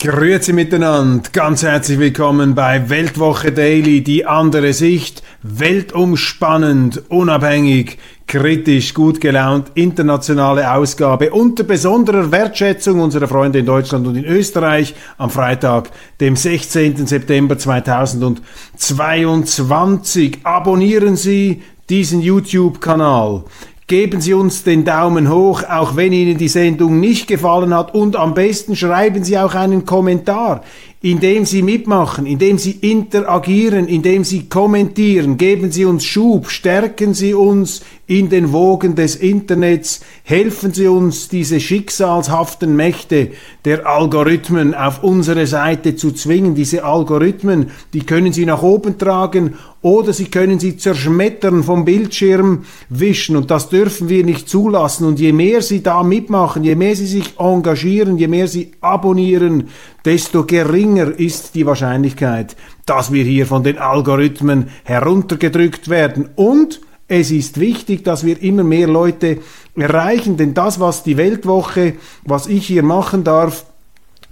Grüezi miteinander, ganz herzlich willkommen bei Weltwoche Daily, die andere Sicht, weltumspannend, unabhängig, kritisch, gut gelaunt, internationale Ausgabe unter besonderer Wertschätzung unserer Freunde in Deutschland und in Österreich am Freitag, dem 16. September 2022. Abonnieren Sie diesen YouTube-Kanal. Geben Sie uns den Daumen hoch, auch wenn Ihnen die Sendung nicht gefallen hat und am besten schreiben Sie auch einen Kommentar indem Sie mitmachen, indem Sie interagieren, indem Sie kommentieren, geben Sie uns Schub, stärken Sie uns in den Wogen des Internets, helfen Sie uns, diese schicksalshaften Mächte der Algorithmen auf unsere Seite zu zwingen. Diese Algorithmen, die können Sie nach oben tragen oder Sie können sie zerschmettern vom Bildschirm wischen und das dürfen wir nicht zulassen. Und je mehr Sie da mitmachen, je mehr Sie sich engagieren, je mehr Sie abonnieren, desto geringer ist die Wahrscheinlichkeit, dass wir hier von den Algorithmen heruntergedrückt werden. Und es ist wichtig, dass wir immer mehr Leute erreichen, denn das, was die Weltwoche, was ich hier machen darf,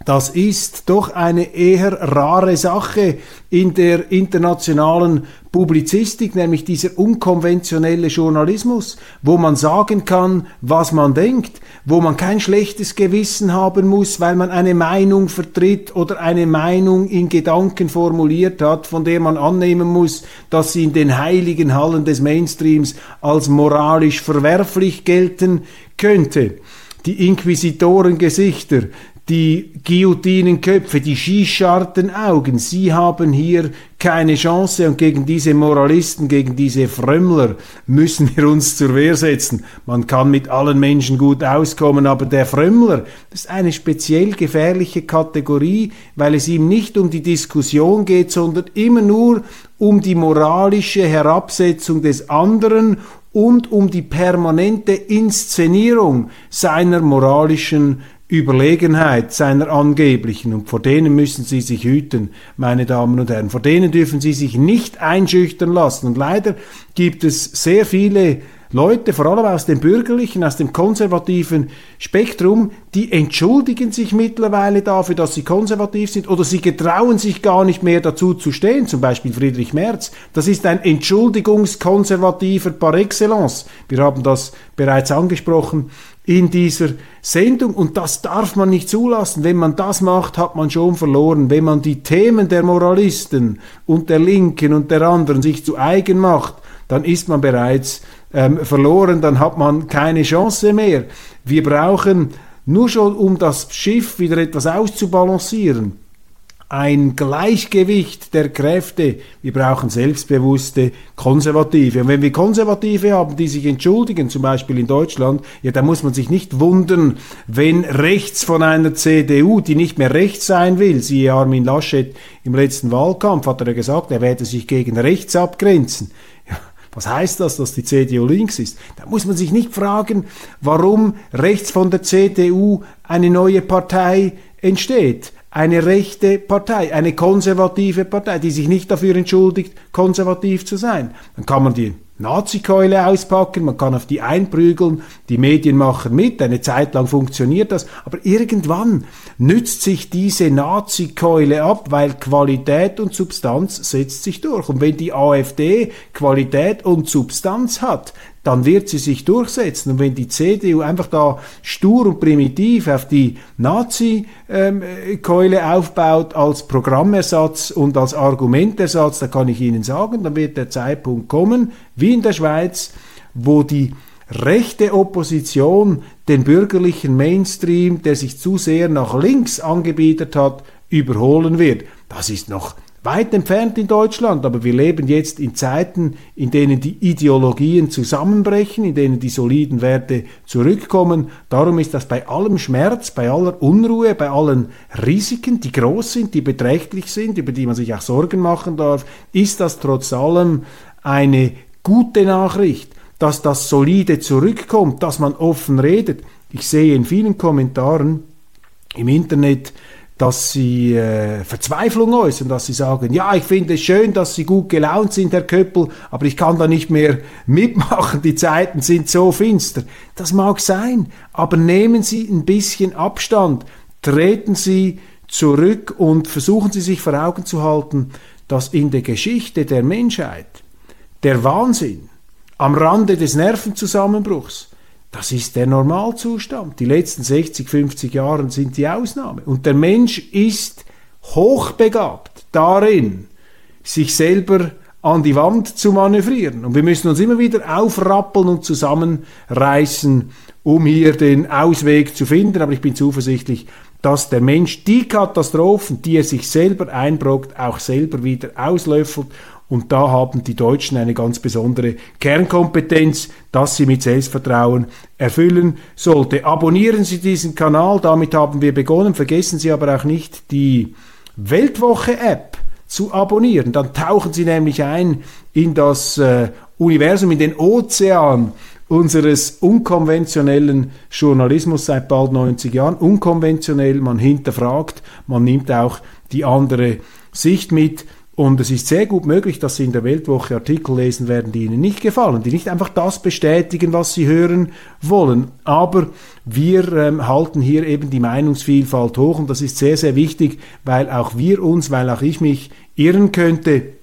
das ist doch eine eher rare Sache in der internationalen Publizistik, nämlich dieser unkonventionelle Journalismus, wo man sagen kann, was man denkt, wo man kein schlechtes Gewissen haben muss, weil man eine Meinung vertritt oder eine Meinung in Gedanken formuliert hat, von der man annehmen muss, dass sie in den heiligen Hallen des Mainstreams als moralisch verwerflich gelten könnte. Die Inquisitorengesichter, die Guillotinenköpfe, die skischarten Augen, sie haben hier keine Chance und gegen diese Moralisten, gegen diese Frömmler müssen wir uns zur Wehr setzen. Man kann mit allen Menschen gut auskommen, aber der Frömmler, ist eine speziell gefährliche Kategorie, weil es ihm nicht um die Diskussion geht, sondern immer nur um die moralische Herabsetzung des anderen und um die permanente Inszenierung seiner moralischen Überlegenheit seiner angeblichen, und vor denen müssen Sie sich hüten, meine Damen und Herren, vor denen dürfen Sie sich nicht einschüchtern lassen. Und leider gibt es sehr viele Leute, vor allem aus dem bürgerlichen, aus dem konservativen Spektrum, die entschuldigen sich mittlerweile dafür, dass sie konservativ sind oder sie getrauen sich gar nicht mehr dazu zu stehen, zum Beispiel Friedrich Merz. Das ist ein Entschuldigungskonservativer par excellence. Wir haben das bereits angesprochen in dieser Sendung und das darf man nicht zulassen. Wenn man das macht, hat man schon verloren. Wenn man die Themen der Moralisten und der Linken und der anderen sich zu eigen macht, dann ist man bereits ähm, verloren, dann hat man keine Chance mehr. Wir brauchen nur schon, um das Schiff wieder etwas auszubalancieren, ein Gleichgewicht der Kräfte. Wir brauchen selbstbewusste Konservative. Und wenn wir Konservative haben, die sich entschuldigen, zum Beispiel in Deutschland, ja, da muss man sich nicht wundern, wenn rechts von einer CDU, die nicht mehr rechts sein will, siehe Armin Laschet im letzten Wahlkampf, hat er gesagt, er werde sich gegen rechts abgrenzen. Ja, was heißt das, dass die CDU links ist? Da muss man sich nicht fragen, warum rechts von der CDU eine neue Partei entsteht eine rechte Partei, eine konservative Partei, die sich nicht dafür entschuldigt, konservativ zu sein. Dann kann man die Nazi-Keule auspacken, man kann auf die einprügeln, die Medien machen mit, eine Zeit lang funktioniert das, aber irgendwann nützt sich diese Nazi-Keule ab, weil Qualität und Substanz setzt sich durch. Und wenn die AfD Qualität und Substanz hat, dann wird sie sich durchsetzen. Und wenn die CDU einfach da stur und primitiv auf die Nazi-Keule ähm, aufbaut als Programmersatz und als Argumentersatz, da kann ich Ihnen sagen, dann wird der Zeitpunkt kommen, wie in der Schweiz, wo die rechte Opposition den bürgerlichen Mainstream, der sich zu sehr nach links angebietet hat, überholen wird. Das ist noch weit entfernt in Deutschland, aber wir leben jetzt in Zeiten, in denen die Ideologien zusammenbrechen, in denen die soliden Werte zurückkommen. Darum ist das bei allem Schmerz, bei aller Unruhe, bei allen Risiken, die groß sind, die beträchtlich sind, über die man sich auch Sorgen machen darf, ist das trotz allem eine gute Nachricht, dass das solide zurückkommt, dass man offen redet. Ich sehe in vielen Kommentaren im Internet, dass sie äh, Verzweiflung äußern, dass sie sagen, ja, ich finde es schön, dass Sie gut gelaunt sind, Herr Köppel, aber ich kann da nicht mehr mitmachen, die Zeiten sind so finster. Das mag sein, aber nehmen Sie ein bisschen Abstand, treten Sie zurück und versuchen Sie sich vor Augen zu halten, dass in der Geschichte der Menschheit der Wahnsinn am Rande des Nervenzusammenbruchs das ist der Normalzustand. Die letzten 60, 50 Jahre sind die Ausnahme. Und der Mensch ist hochbegabt darin, sich selber an die Wand zu manövrieren. Und wir müssen uns immer wieder aufrappeln und zusammenreißen, um hier den Ausweg zu finden. Aber ich bin zuversichtlich, dass der Mensch die Katastrophen, die er sich selber einbrockt, auch selber wieder auslöffelt und da haben die Deutschen eine ganz besondere Kernkompetenz, dass sie mit Selbstvertrauen erfüllen sollte. Abonnieren Sie diesen Kanal, damit haben wir begonnen. Vergessen Sie aber auch nicht die Weltwoche-App zu abonnieren. Dann tauchen Sie nämlich ein in das äh, Universum, in den Ozean unseres unkonventionellen Journalismus seit bald 90 Jahren. Unkonventionell, man hinterfragt, man nimmt auch die andere Sicht mit. Und es ist sehr gut möglich, dass Sie in der Weltwoche Artikel lesen werden, die Ihnen nicht gefallen, die nicht einfach das bestätigen, was Sie hören wollen. Aber wir ähm, halten hier eben die Meinungsvielfalt hoch und das ist sehr, sehr wichtig, weil auch wir uns, weil auch ich mich irren könnte.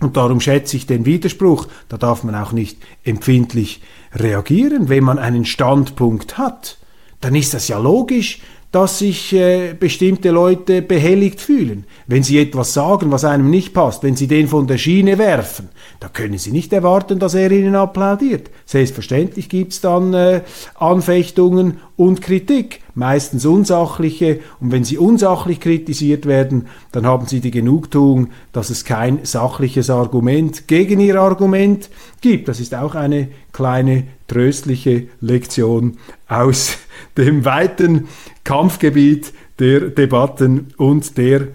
Und darum schätze ich den Widerspruch. Da darf man auch nicht empfindlich reagieren, wenn man einen Standpunkt hat. Dann ist das ja logisch, dass sich äh, bestimmte Leute behelligt fühlen. Wenn sie etwas sagen, was einem nicht passt, wenn sie den von der Schiene werfen, da können sie nicht erwarten, dass er ihnen applaudiert. Selbstverständlich gibt's dann äh, Anfechtungen und Kritik, meistens unsachliche. Und wenn sie unsachlich kritisiert werden, dann haben sie die Genugtuung, dass es kein sachliches Argument gegen ihr Argument gibt. Das ist auch eine kleine tröstliche Lektion aus dem weiten Kampfgebiet der Debatten und der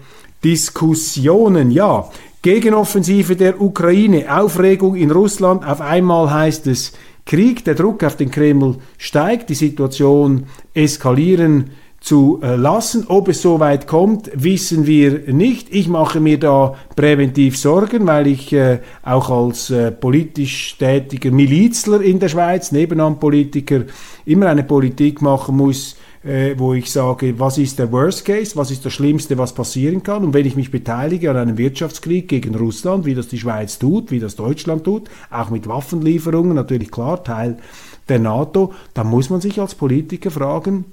Diskussionen. Ja, Gegenoffensive der Ukraine, Aufregung in Russland, auf einmal heißt es Krieg, der Druck auf den Kreml steigt, die Situation eskalieren zu äh, lassen. Ob es so weit kommt, wissen wir nicht. Ich mache mir da präventiv Sorgen, weil ich äh, auch als äh, politisch tätiger Milizler in der Schweiz, Nebenamtpolitiker, immer eine Politik machen muss, äh, wo ich sage, was ist der Worst Case, was ist das Schlimmste, was passieren kann. Und wenn ich mich beteilige an einem Wirtschaftskrieg gegen Russland, wie das die Schweiz tut, wie das Deutschland tut, auch mit Waffenlieferungen, natürlich klar, Teil der NATO, dann muss man sich als Politiker fragen,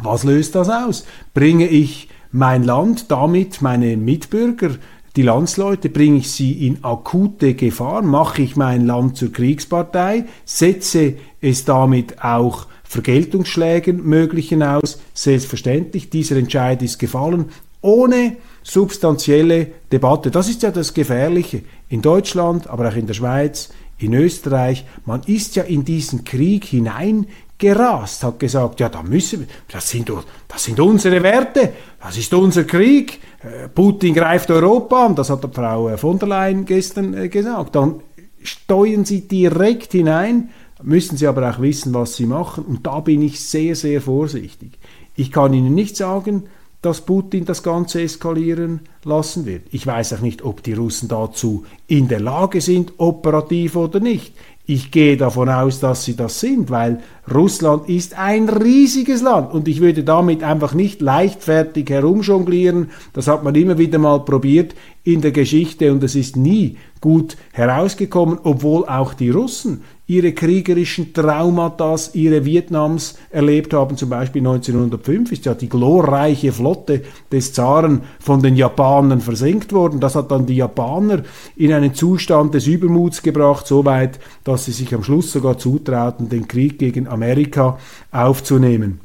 was löst das aus? Bringe ich mein Land, damit meine Mitbürger, die Landsleute, bringe ich sie in akute Gefahr? Mache ich mein Land zur Kriegspartei? Setze es damit auch Vergeltungsschlägen möglichen aus? Selbstverständlich, dieser Entscheid ist gefallen, ohne substanzielle Debatte. Das ist ja das Gefährliche. In Deutschland, aber auch in der Schweiz, in Österreich, man ist ja in diesen Krieg hinein gerast, hat gesagt, ja, da müssen wir, das sind, das sind unsere Werte, das ist unser Krieg, äh, Putin greift Europa an, das hat Frau äh, von der Leyen gestern äh, gesagt. Dann steuern sie direkt hinein, müssen sie aber auch wissen, was sie machen und da bin ich sehr, sehr vorsichtig. Ich kann Ihnen nicht sagen, dass Putin das Ganze eskalieren lassen wird. Ich weiß auch nicht, ob die Russen dazu in der Lage sind, operativ oder nicht. Ich gehe davon aus, dass sie das sind, weil Russland ist ein riesiges Land und ich würde damit einfach nicht leichtfertig herumjonglieren. Das hat man immer wieder mal probiert in der Geschichte und es ist nie gut herausgekommen, obwohl auch die Russen ihre kriegerischen Traumata, ihre Vietnams erlebt haben. Zum Beispiel 1905 ist ja die glorreiche Flotte des Zaren von den Japanern versenkt worden. Das hat dann die Japaner in einen Zustand des Übermuts gebracht, so weit, dass sie sich am Schluss sogar zutrauten, den Krieg gegen Amerika aufzunehmen.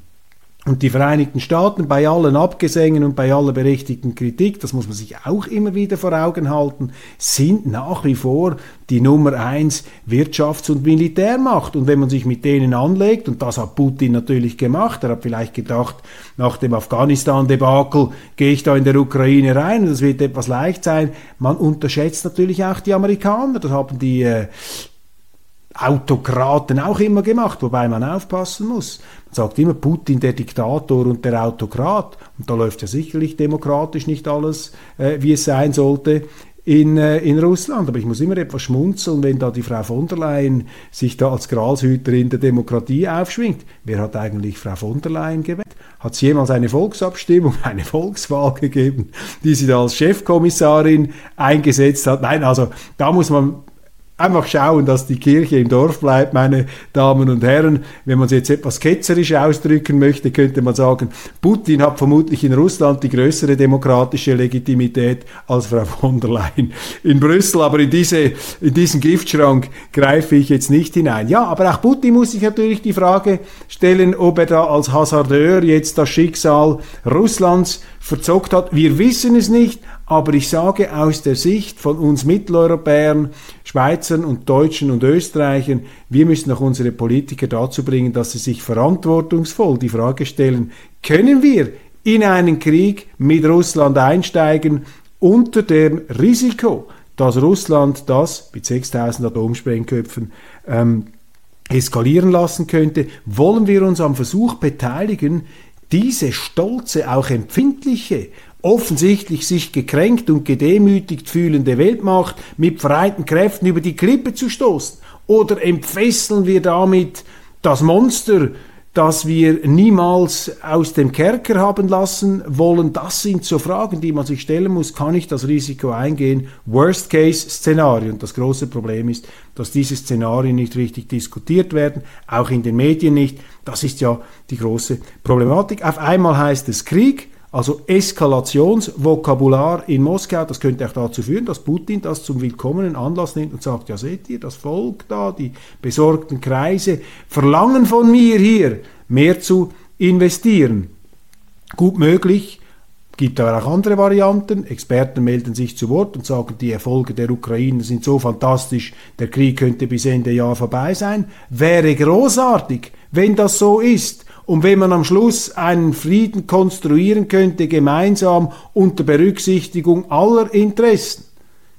Und die Vereinigten Staaten bei allen Abgesängen und bei aller berechtigten Kritik, das muss man sich auch immer wieder vor Augen halten, sind nach wie vor die Nummer eins Wirtschafts- und Militärmacht. Und wenn man sich mit denen anlegt, und das hat Putin natürlich gemacht, er hat vielleicht gedacht, nach dem Afghanistan-Debakel gehe ich da in der Ukraine rein und das wird etwas leicht sein. Man unterschätzt natürlich auch die Amerikaner. Das haben die äh, Autokraten auch immer gemacht, wobei man aufpassen muss. Man sagt immer Putin der Diktator und der Autokrat und da läuft ja sicherlich demokratisch nicht alles, äh, wie es sein sollte in, äh, in Russland. Aber ich muss immer etwas schmunzeln, wenn da die Frau von der Leyen sich da als Gralshüterin der Demokratie aufschwingt. Wer hat eigentlich Frau von der Leyen gewählt? Hat es jemals eine Volksabstimmung, eine Volkswahl gegeben, die sie da als Chefkommissarin eingesetzt hat? Nein, also da muss man einfach schauen, dass die Kirche im Dorf bleibt, meine Damen und Herren. Wenn man es jetzt etwas ketzerisch ausdrücken möchte, könnte man sagen, Putin hat vermutlich in Russland die größere demokratische Legitimität als Frau von der Leyen in Brüssel. Aber in, diese, in diesen Giftschrank greife ich jetzt nicht hinein. Ja, aber auch Putin muss sich natürlich die Frage stellen, ob er da als Hasardeur jetzt das Schicksal Russlands verzockt hat. Wir wissen es nicht, aber ich sage aus der Sicht von uns Mitteleuropäern, Schweizern und Deutschen und Österreichern, wir müssen auch unsere Politiker dazu bringen, dass sie sich verantwortungsvoll die Frage stellen, können wir in einen Krieg mit Russland einsteigen unter dem Risiko, dass Russland das mit 6000 Atomsprengköpfen ähm, eskalieren lassen könnte, wollen wir uns am Versuch beteiligen, diese stolze, auch empfindliche offensichtlich sich gekränkt und gedemütigt fühlende Weltmacht mit vereinten Kräften über die Klippe zu stoßen? Oder entfesseln wir damit das Monster, das wir niemals aus dem Kerker haben lassen wollen? Das sind so Fragen, die man sich stellen muss. Kann ich das Risiko eingehen? Worst-Case-Szenario. Und das große Problem ist, dass diese Szenarien nicht richtig diskutiert werden, auch in den Medien nicht. Das ist ja die große Problematik. Auf einmal heißt es Krieg, also Eskalationsvokabular in Moskau, das könnte auch dazu führen, dass Putin das zum willkommenen Anlass nimmt und sagt, ja seht ihr, das Volk da, die besorgten Kreise verlangen von mir hier mehr zu investieren. Gut möglich, gibt aber auch andere Varianten. Experten melden sich zu Wort und sagen, die Erfolge der Ukraine sind so fantastisch, der Krieg könnte bis Ende Jahr vorbei sein. Wäre großartig, wenn das so ist. Und wenn man am Schluss einen Frieden konstruieren könnte, gemeinsam unter Berücksichtigung aller Interessen.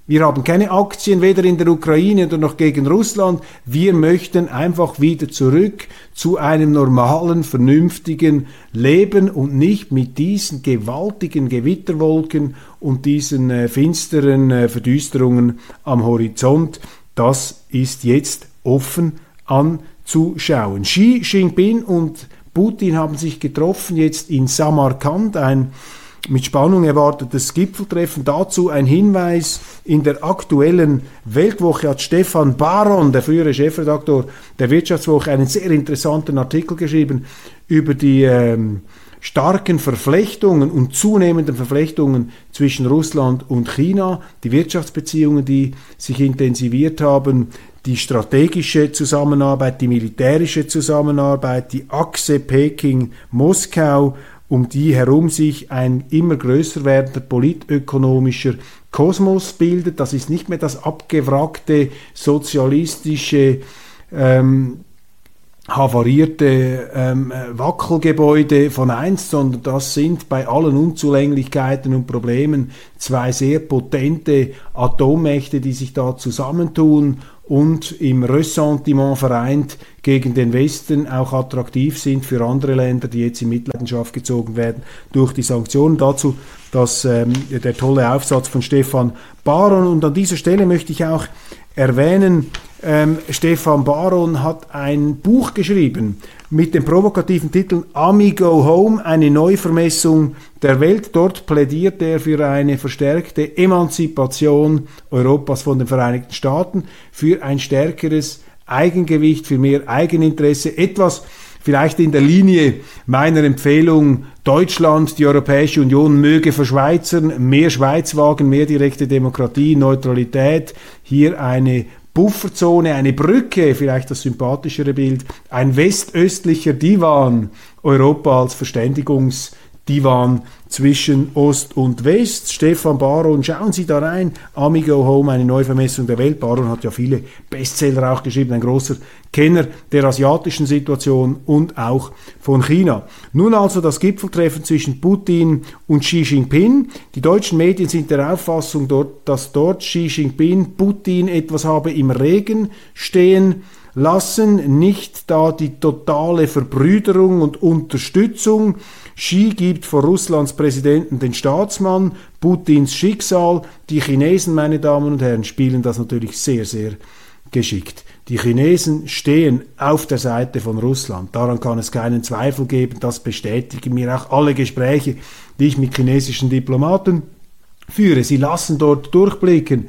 Wir haben keine Aktien weder in der Ukraine noch gegen Russland. Wir möchten einfach wieder zurück zu einem normalen, vernünftigen Leben und nicht mit diesen gewaltigen Gewitterwolken und diesen äh, finsteren äh, Verdüsterungen am Horizont. Das ist jetzt offen anzuschauen. Xi Jinping und Putin haben sich getroffen jetzt in Samarkand, ein mit Spannung erwartetes Gipfeltreffen. Dazu ein Hinweis. In der aktuellen Weltwoche hat Stefan Baron, der frühere Chefredaktor der Wirtschaftswoche, einen sehr interessanten Artikel geschrieben über die ähm, starken Verflechtungen und zunehmenden Verflechtungen zwischen Russland und China, die Wirtschaftsbeziehungen, die sich intensiviert haben, die strategische Zusammenarbeit, die militärische Zusammenarbeit, die Achse Peking-Moskau, um die herum sich ein immer größer werdender politökonomischer Kosmos bildet. Das ist nicht mehr das abgewrackte sozialistische ähm, havarierte ähm, Wackelgebäude von einst, sondern das sind bei allen Unzulänglichkeiten und Problemen zwei sehr potente Atommächte, die sich da zusammentun und im Ressentiment vereint gegen den Westen auch attraktiv sind für andere Länder, die jetzt in Mitleidenschaft gezogen werden durch die Sanktionen. Dazu das, ähm, der tolle Aufsatz von Stefan Baron. Und an dieser Stelle möchte ich auch erwähnen, ähm, Stefan Baron hat ein Buch geschrieben mit dem provokativen Titel Amigo Home, eine Neuvermessung der Welt. Dort plädiert er für eine verstärkte Emanzipation Europas von den Vereinigten Staaten, für ein stärkeres Eigengewicht, für mehr Eigeninteresse, etwas vielleicht in der Linie meiner Empfehlung, Deutschland, die Europäische Union möge verschweizern, mehr Schweiz wagen, mehr direkte Demokratie, Neutralität, hier eine Bufferzone, eine Brücke, vielleicht das sympathischere Bild, ein westöstlicher Divan, Europa als Verständigungsdivan zwischen Ost und West. Stefan Baron, schauen Sie da rein. Amigo Home, eine Neuvermessung der Welt. Baron hat ja viele Bestseller auch geschrieben, ein großer Kenner der asiatischen Situation und auch von China. Nun also das Gipfeltreffen zwischen Putin und Xi Jinping. Die deutschen Medien sind der Auffassung, dass dort Xi Jinping Putin etwas habe im Regen stehen lassen, nicht da die totale Verbrüderung und Unterstützung. Xi gibt vor Russlands Präsidenten den Staatsmann, Putins Schicksal. Die Chinesen, meine Damen und Herren, spielen das natürlich sehr, sehr geschickt. Die Chinesen stehen auf der Seite von Russland. Daran kann es keinen Zweifel geben. Das bestätigen mir auch alle Gespräche, die ich mit chinesischen Diplomaten führe. Sie lassen dort durchblicken.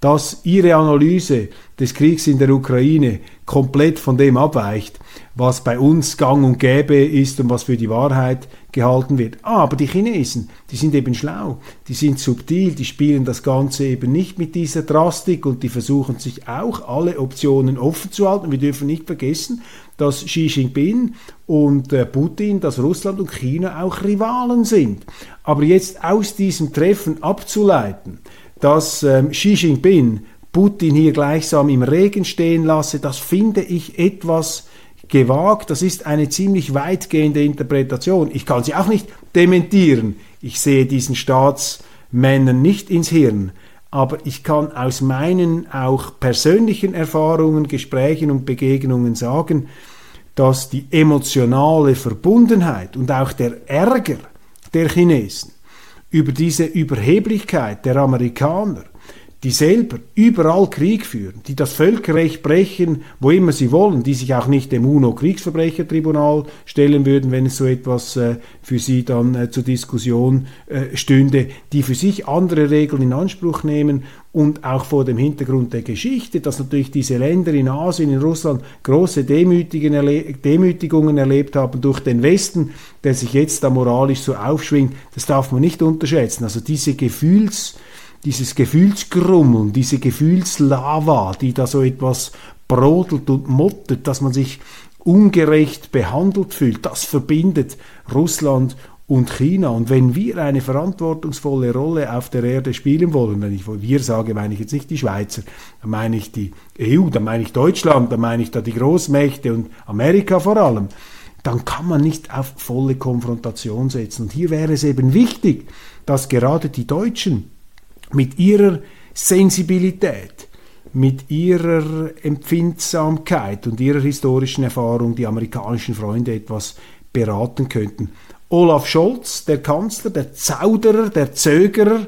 Dass Ihre Analyse des Kriegs in der Ukraine komplett von dem abweicht, was bei uns gang und gäbe ist und was für die Wahrheit gehalten wird. Aber die Chinesen, die sind eben schlau, die sind subtil, die spielen das Ganze eben nicht mit dieser Drastik und die versuchen sich auch alle Optionen offen zu halten. Wir dürfen nicht vergessen, dass Xi Jinping und äh, Putin, dass Russland und China auch Rivalen sind. Aber jetzt aus diesem Treffen abzuleiten, dass ähm, Xi Jinping Putin hier gleichsam im Regen stehen lasse, das finde ich etwas gewagt. Das ist eine ziemlich weitgehende Interpretation. Ich kann sie auch nicht dementieren. Ich sehe diesen Staatsmännern nicht ins Hirn. Aber ich kann aus meinen auch persönlichen Erfahrungen, Gesprächen und Begegnungen sagen, dass die emotionale Verbundenheit und auch der Ärger der Chinesen über diese Überheblichkeit der Amerikaner die selber überall Krieg führen, die das Völkerrecht brechen, wo immer sie wollen, die sich auch nicht dem UNO-Kriegsverbrechertribunal stellen würden, wenn es so etwas äh, für sie dann äh, zur Diskussion äh, stünde, die für sich andere Regeln in Anspruch nehmen und auch vor dem Hintergrund der Geschichte, dass natürlich diese Länder in Asien, in Russland große Demütigungen erlebt haben durch den Westen, der sich jetzt da moralisch so aufschwingt, das darf man nicht unterschätzen. Also diese Gefühls dieses Gefühlsgrummeln, diese Gefühlslava, die da so etwas brodelt und mottet, dass man sich ungerecht behandelt fühlt, das verbindet Russland und China. Und wenn wir eine verantwortungsvolle Rolle auf der Erde spielen wollen, wenn ich wir sage, meine ich jetzt nicht die Schweizer, dann meine ich die EU, dann meine ich Deutschland, dann meine ich da die Großmächte und Amerika vor allem, dann kann man nicht auf volle Konfrontation setzen. Und hier wäre es eben wichtig, dass gerade die Deutschen mit ihrer Sensibilität, mit ihrer Empfindsamkeit und ihrer historischen Erfahrung die amerikanischen Freunde etwas beraten könnten. Olaf Scholz, der Kanzler, der Zauderer, der Zögerer,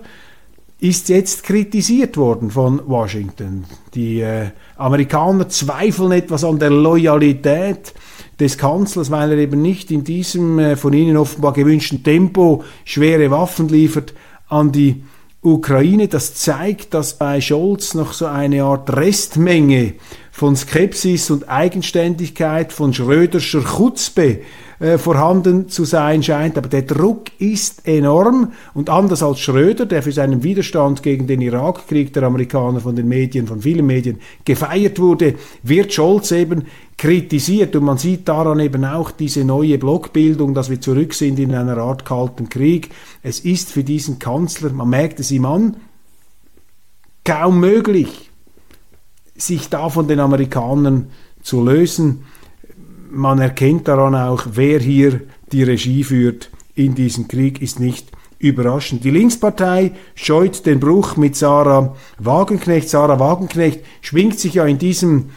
ist jetzt kritisiert worden von Washington. Die äh, Amerikaner zweifeln etwas an der Loyalität des Kanzlers, weil er eben nicht in diesem äh, von ihnen offenbar gewünschten Tempo schwere Waffen liefert an die Ukraine, das zeigt, dass bei Scholz noch so eine Art Restmenge von Skepsis und Eigenständigkeit, von Schröderscher Chutzpe äh, vorhanden zu sein scheint. Aber der Druck ist enorm und anders als Schröder, der für seinen Widerstand gegen den Irakkrieg der Amerikaner von den Medien, von vielen Medien gefeiert wurde, wird Scholz eben kritisiert und man sieht daran eben auch diese neue Blockbildung, dass wir zurück sind in einer Art kalten Krieg. Es ist für diesen Kanzler, man merkt es ihm an, kaum möglich, sich da von den Amerikanern zu lösen. Man erkennt daran auch, wer hier die Regie führt in diesem Krieg, ist nicht überraschend. Die Linkspartei scheut den Bruch mit Sarah Wagenknecht. Sarah Wagenknecht schwingt sich ja in diesem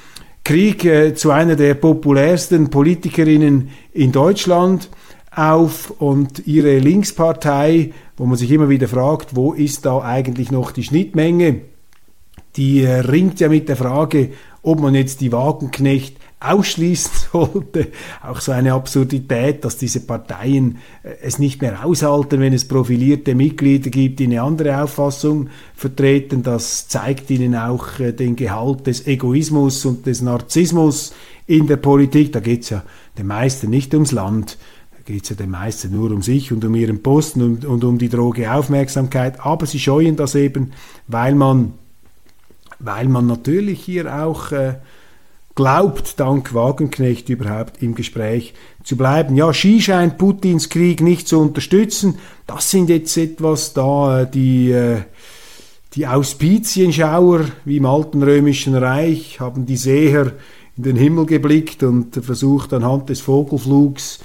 Krieg äh, zu einer der populärsten Politikerinnen in Deutschland auf und ihre Linkspartei, wo man sich immer wieder fragt, wo ist da eigentlich noch die Schnittmenge, die äh, ringt ja mit der Frage, ob man jetzt die Wagenknecht ausschließen sollte. Auch so eine Absurdität, dass diese Parteien äh, es nicht mehr aushalten, wenn es profilierte Mitglieder gibt, die eine andere Auffassung vertreten. Das zeigt ihnen auch äh, den Gehalt des Egoismus und des Narzissmus in der Politik. Da geht es ja den meisten nicht ums Land. Da geht es ja den meisten nur um sich und um ihren Posten und, und um die droge Aufmerksamkeit. Aber sie scheuen das eben, weil man, weil man natürlich hier auch äh, glaubt, dank Wagenknecht überhaupt im Gespräch zu bleiben. Ja, Xi scheint Putins Krieg nicht zu unterstützen. Das sind jetzt etwas da, äh, die, äh, die Auspizienschauer, wie im alten römischen Reich, haben die Seher in den Himmel geblickt und versucht anhand des Vogelflugs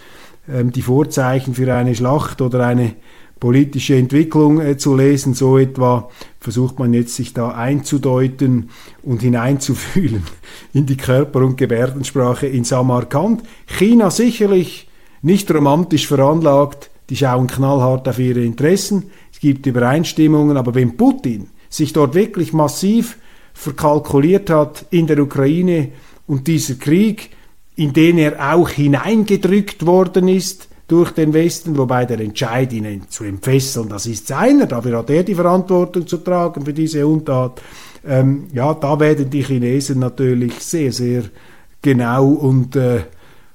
ähm, die Vorzeichen für eine Schlacht oder eine politische Entwicklung äh, zu lesen. So etwa versucht man jetzt sich da einzudeuten und hineinzufühlen in die Körper- und Gebärdensprache in Samarkand. China sicherlich nicht romantisch veranlagt, die schauen knallhart auf ihre Interessen. Es gibt Übereinstimmungen, aber wenn Putin sich dort wirklich massiv verkalkuliert hat in der Ukraine und dieser Krieg, in den er auch hineingedrückt worden ist, durch den Westen, wobei der Entscheid, ihn zu entfesseln, das ist seiner, dafür hat er die Verantwortung zu tragen für diese Untat. Ähm, ja, da werden die Chinesen natürlich sehr, sehr genau und, äh,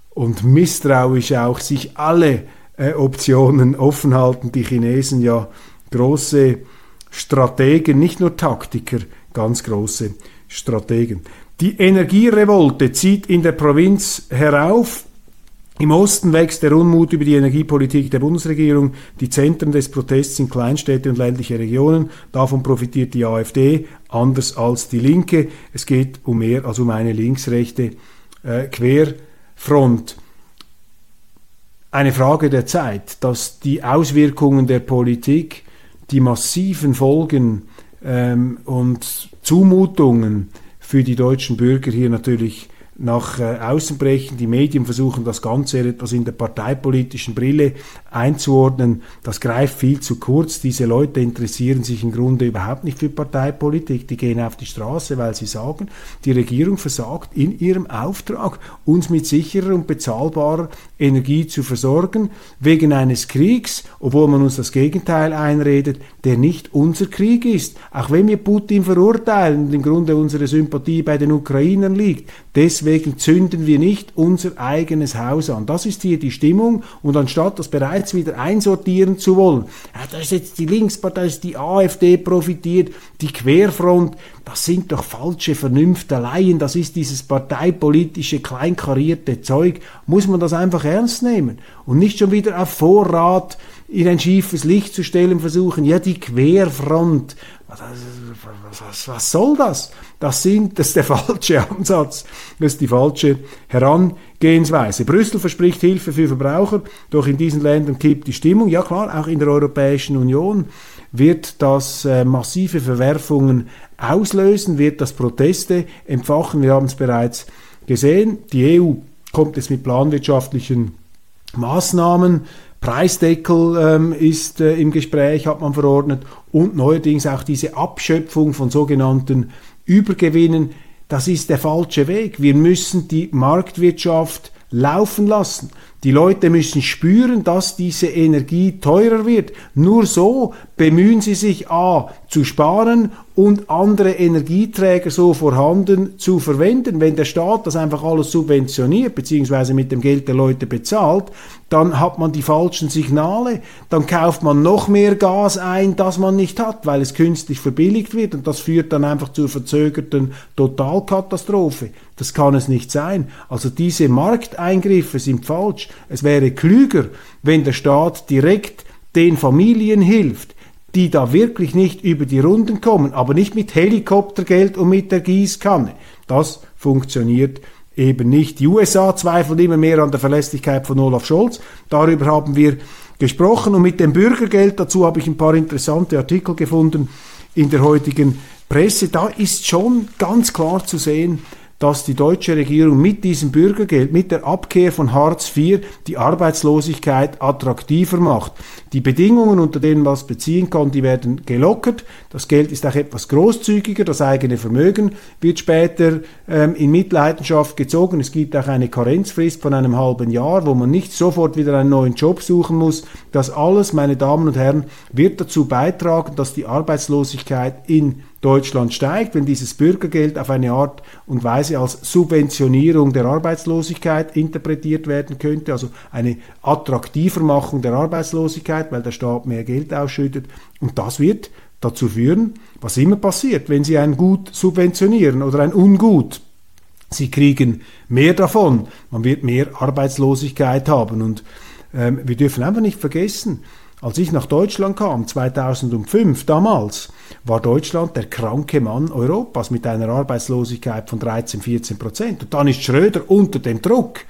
und misstrauisch auch sich alle äh, Optionen offen halten. Die Chinesen ja große Strategen, nicht nur Taktiker, ganz große Strategen. Die Energierevolte zieht in der Provinz herauf. Im Osten wächst der Unmut über die Energiepolitik der Bundesregierung. Die Zentren des Protests sind Kleinstädte und ländliche Regionen. Davon profitiert die AfD, anders als die Linke. Es geht um mehr als um eine linksrechte äh, Querfront. Eine Frage der Zeit, dass die Auswirkungen der Politik, die massiven Folgen ähm, und Zumutungen für die deutschen Bürger hier natürlich nach äh, außen brechen. Die Medien versuchen das Ganze etwas in der parteipolitischen Brille einzuordnen. Das greift viel zu kurz. Diese Leute interessieren sich im Grunde überhaupt nicht für Parteipolitik. Die gehen auf die Straße, weil sie sagen, die Regierung versagt in ihrem Auftrag, uns mit sicherer und bezahlbarer Energie zu versorgen, wegen eines Kriegs, obwohl man uns das Gegenteil einredet, der nicht unser Krieg ist. Auch wenn wir Putin verurteilen und im Grunde unsere Sympathie bei den Ukrainern liegt. Deswegen zünden wir nicht unser eigenes Haus an. Das ist hier die Stimmung. Und anstatt das bereits wieder einsortieren zu wollen, ja, da ist jetzt die Linkspartei, ist die AfD profitiert, die Querfront, das sind doch falsche Vernünfteleien, das ist dieses parteipolitische, kleinkarierte Zeug. Muss man das einfach ernst nehmen und nicht schon wieder auf Vorrat in ein schiefes Licht zu stellen versuchen. Ja, die Querfront, was, was, soll das? Das, sind, das ist der falsche Ansatz, das ist die falsche Herangehensweise. Brüssel verspricht Hilfe für Verbraucher, doch in diesen Ländern kippt die Stimmung. Ja klar, auch in der Europäischen Union wird das äh, massive Verwerfungen auslösen, wird das Proteste entfachen. Wir haben es bereits gesehen. Die EU kommt jetzt mit planwirtschaftlichen Maßnahmen. Preisdeckel ähm, ist äh, im Gespräch, hat man verordnet. Und neuerdings auch diese Abschöpfung von sogenannten Übergewinnen. Das ist der falsche Weg. Wir müssen die Marktwirtschaft laufen lassen. Die Leute müssen spüren, dass diese Energie teurer wird. Nur so bemühen sie sich a zu sparen und andere Energieträger so vorhanden zu verwenden. Wenn der Staat das einfach alles subventioniert, beziehungsweise mit dem Geld der Leute bezahlt, dann hat man die falschen Signale, dann kauft man noch mehr Gas ein, das man nicht hat, weil es künstlich verbilligt wird und das führt dann einfach zur verzögerten Totalkatastrophe. Das kann es nicht sein. Also diese Markteingriffe sind falsch. Es wäre klüger, wenn der Staat direkt den Familien hilft, die da wirklich nicht über die Runden kommen, aber nicht mit Helikoptergeld und mit der Gießkanne. Das funktioniert eben nicht. Die USA zweifeln immer mehr an der Verlässlichkeit von Olaf Scholz. Darüber haben wir gesprochen und mit dem Bürgergeld, dazu habe ich ein paar interessante Artikel gefunden in der heutigen Presse. Da ist schon ganz klar zu sehen, dass die deutsche Regierung mit diesem Bürgergeld, mit der Abkehr von Hartz IV die Arbeitslosigkeit attraktiver macht. Die Bedingungen, unter denen man es beziehen kann, die werden gelockert. Das Geld ist auch etwas großzügiger. Das eigene Vermögen wird später ähm, in Mitleidenschaft gezogen. Es gibt auch eine Karenzfrist von einem halben Jahr, wo man nicht sofort wieder einen neuen Job suchen muss. Das alles, meine Damen und Herren, wird dazu beitragen, dass die Arbeitslosigkeit in Deutschland steigt, wenn dieses Bürgergeld auf eine Art und Weise als Subventionierung der Arbeitslosigkeit interpretiert werden könnte, also eine Attraktivermachung der Arbeitslosigkeit, weil der Staat mehr Geld ausschüttet. Und das wird dazu führen, was immer passiert, wenn Sie ein Gut subventionieren oder ein Ungut. Sie kriegen mehr davon, man wird mehr Arbeitslosigkeit haben. Und ähm, wir dürfen einfach nicht vergessen, als ich nach Deutschland kam, 2005 damals, war Deutschland der kranke Mann Europas mit einer Arbeitslosigkeit von 13, 14 Prozent. Und dann ist Schröder unter dem Druck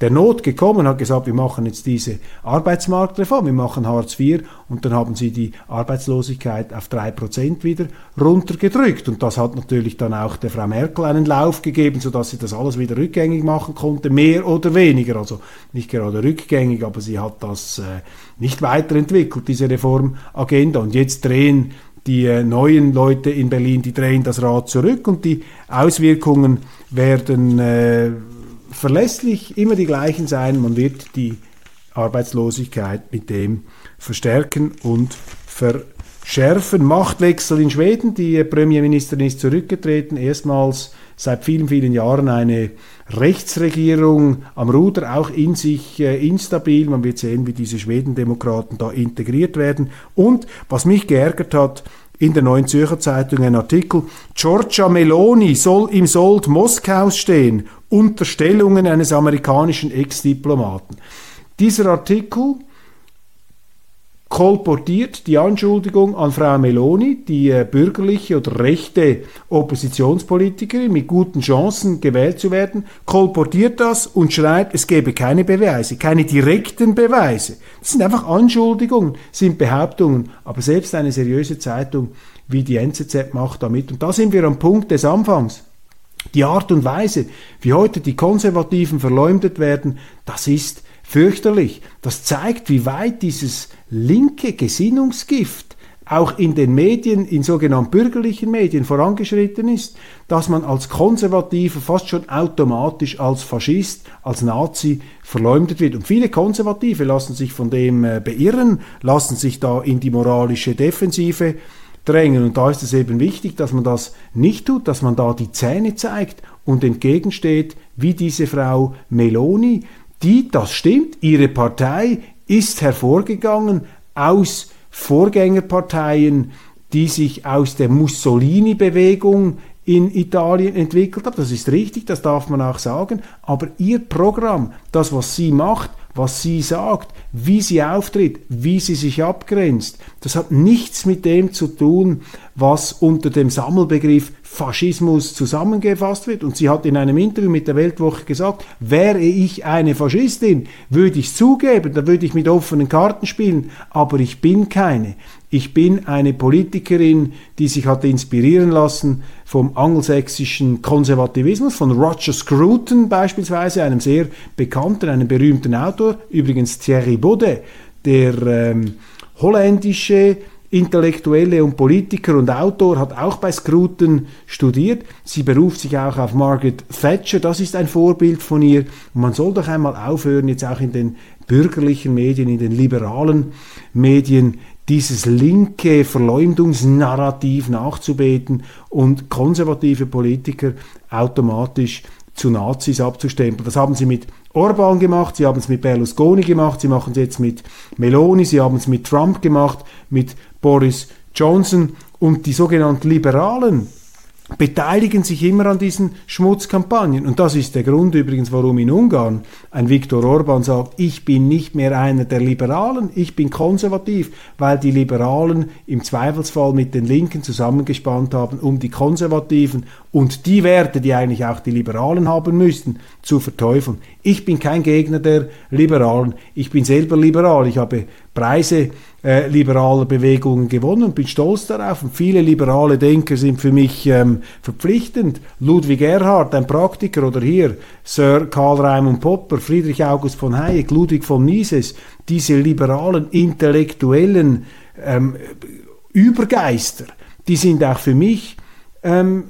der Not gekommen, hat gesagt, wir machen jetzt diese Arbeitsmarktreform, wir machen Hartz IV und dann haben sie die Arbeitslosigkeit auf drei Prozent wieder runtergedrückt. Und das hat natürlich dann auch der Frau Merkel einen Lauf gegeben, sodass sie das alles wieder rückgängig machen konnte, mehr oder weniger. Also nicht gerade rückgängig, aber sie hat das äh, nicht weiterentwickelt, diese Reformagenda. Und jetzt drehen die äh, neuen Leute in Berlin, die drehen das Rad zurück und die Auswirkungen werden äh, verlässlich immer die gleichen sein. Man wird die Arbeitslosigkeit mit dem verstärken und verschärfen. Machtwechsel in Schweden. Die Premierministerin ist zurückgetreten. Erstmals seit vielen, vielen Jahren eine Rechtsregierung am Ruder, auch in sich äh, instabil. Man wird sehen, wie diese Schwedendemokraten da integriert werden. Und was mich geärgert hat, in der Neuen Zürcher Zeitung ein Artikel, Giorgia Meloni soll im Sold Moskaus stehen, Unterstellungen eines amerikanischen Ex-Diplomaten. Dieser Artikel kolportiert die Anschuldigung an Frau Meloni, die äh, bürgerliche oder rechte Oppositionspolitikerin mit guten Chancen gewählt zu werden, kolportiert das und schreibt, es gebe keine Beweise, keine direkten Beweise. Das sind einfach Anschuldigungen, sind Behauptungen, aber selbst eine seriöse Zeitung wie die NZZ macht damit. Und da sind wir am Punkt des Anfangs. Die Art und Weise, wie heute die Konservativen verleumdet werden, das ist fürchterlich. Das zeigt, wie weit dieses linke Gesinnungsgift auch in den Medien, in sogenannten bürgerlichen Medien vorangeschritten ist, dass man als Konservativer fast schon automatisch als Faschist, als Nazi verleumdet wird. Und viele Konservative lassen sich von dem äh, beirren, lassen sich da in die moralische Defensive drängen. Und da ist es eben wichtig, dass man das nicht tut, dass man da die Zähne zeigt und entgegensteht, wie diese Frau Meloni, die, das stimmt, ihre Partei ist hervorgegangen aus Vorgängerparteien, die sich aus der Mussolini-Bewegung in Italien entwickelt haben. Das ist richtig, das darf man auch sagen. Aber ihr Programm, das, was sie macht, was sie sagt, wie sie auftritt, wie sie sich abgrenzt, das hat nichts mit dem zu tun, was unter dem Sammelbegriff Faschismus zusammengefasst wird. Und sie hat in einem Interview mit der Weltwoche gesagt, wäre ich eine Faschistin, würde ich zugeben, dann würde ich mit offenen Karten spielen, aber ich bin keine. Ich bin eine Politikerin, die sich hat inspirieren lassen vom angelsächsischen Konservativismus, von Roger Scruton beispielsweise, einem sehr bekannten, einem berühmten Autor, übrigens Thierry Baudet, der ähm, holländische Intellektuelle und Politiker und Autor, hat auch bei Scruton studiert. Sie beruft sich auch auf Margaret Thatcher, das ist ein Vorbild von ihr. Und man soll doch einmal aufhören, jetzt auch in den bürgerlichen Medien, in den liberalen Medien, dieses linke Verleumdungsnarrativ nachzubeten und konservative Politiker automatisch zu Nazis abzustempeln. Das haben sie mit Orban gemacht, sie haben es mit Berlusconi gemacht, sie machen es jetzt mit Meloni, sie haben es mit Trump gemacht, mit Boris Johnson und die sogenannten Liberalen beteiligen sich immer an diesen Schmutzkampagnen. Und das ist der Grund übrigens, warum in Ungarn ein Viktor Orban sagt, ich bin nicht mehr einer der Liberalen, ich bin konservativ, weil die Liberalen im Zweifelsfall mit den Linken zusammengespannt haben, um die Konservativen und die Werte, die eigentlich auch die Liberalen haben müssten, zu verteufeln. Ich bin kein Gegner der Liberalen, ich bin selber liberal, ich habe Preise äh, liberaler Bewegungen gewonnen und bin stolz darauf. Und viele liberale Denker sind für mich ähm, verpflichtend. Ludwig Erhard, ein Praktiker, oder hier Sir Karl Raimund Popper, Friedrich August von Hayek, Ludwig von Mises, diese liberalen intellektuellen ähm, Übergeister, die sind auch für mich ähm,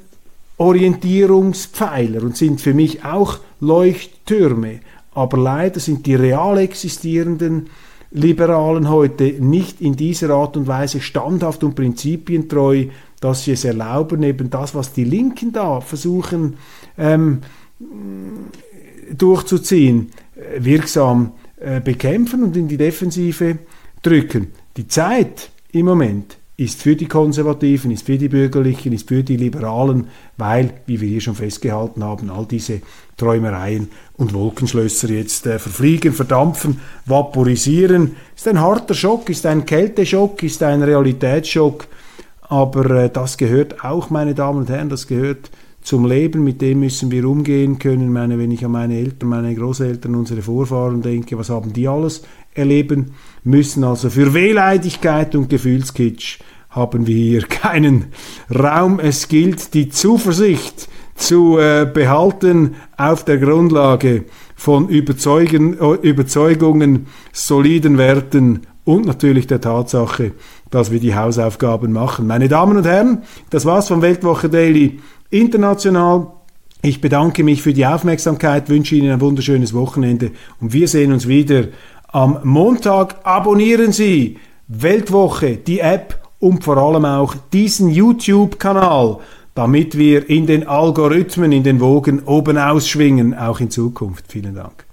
Orientierungspfeiler und sind für mich auch Leuchttürme. Aber leider sind die real existierenden Liberalen heute nicht in dieser Art und Weise standhaft und prinzipientreu, dass sie es erlauben, eben das, was die Linken da versuchen ähm, durchzuziehen, äh, wirksam äh, bekämpfen und in die Defensive drücken. Die Zeit im Moment ist für die Konservativen, ist für die Bürgerlichen, ist für die Liberalen, weil, wie wir hier schon festgehalten haben, all diese Träumereien und Wolkenschlösser jetzt äh, verfliegen, verdampfen, vaporisieren. Ist ein harter Schock, ist ein Kälteschock, ist ein Realitätsschock, aber äh, das gehört auch, meine Damen und Herren, das gehört zum Leben, mit dem müssen wir umgehen können. Meine, wenn ich an meine Eltern, meine Großeltern, unsere Vorfahren denke, was haben die alles erleben müssen? Also für Wehleidigkeit und Gefühlskitsch haben wir hier keinen Raum. Es gilt die Zuversicht zu äh, behalten auf der Grundlage von Überzeugen, Überzeugungen, soliden Werten und natürlich der Tatsache, dass wir die Hausaufgaben machen. Meine Damen und Herren, das war's vom Weltwoche Daily International. Ich bedanke mich für die Aufmerksamkeit, wünsche Ihnen ein wunderschönes Wochenende und wir sehen uns wieder am Montag. Abonnieren Sie Weltwoche, die App und vor allem auch diesen YouTube-Kanal, damit wir in den Algorithmen, in den Wogen oben ausschwingen, auch in Zukunft. Vielen Dank.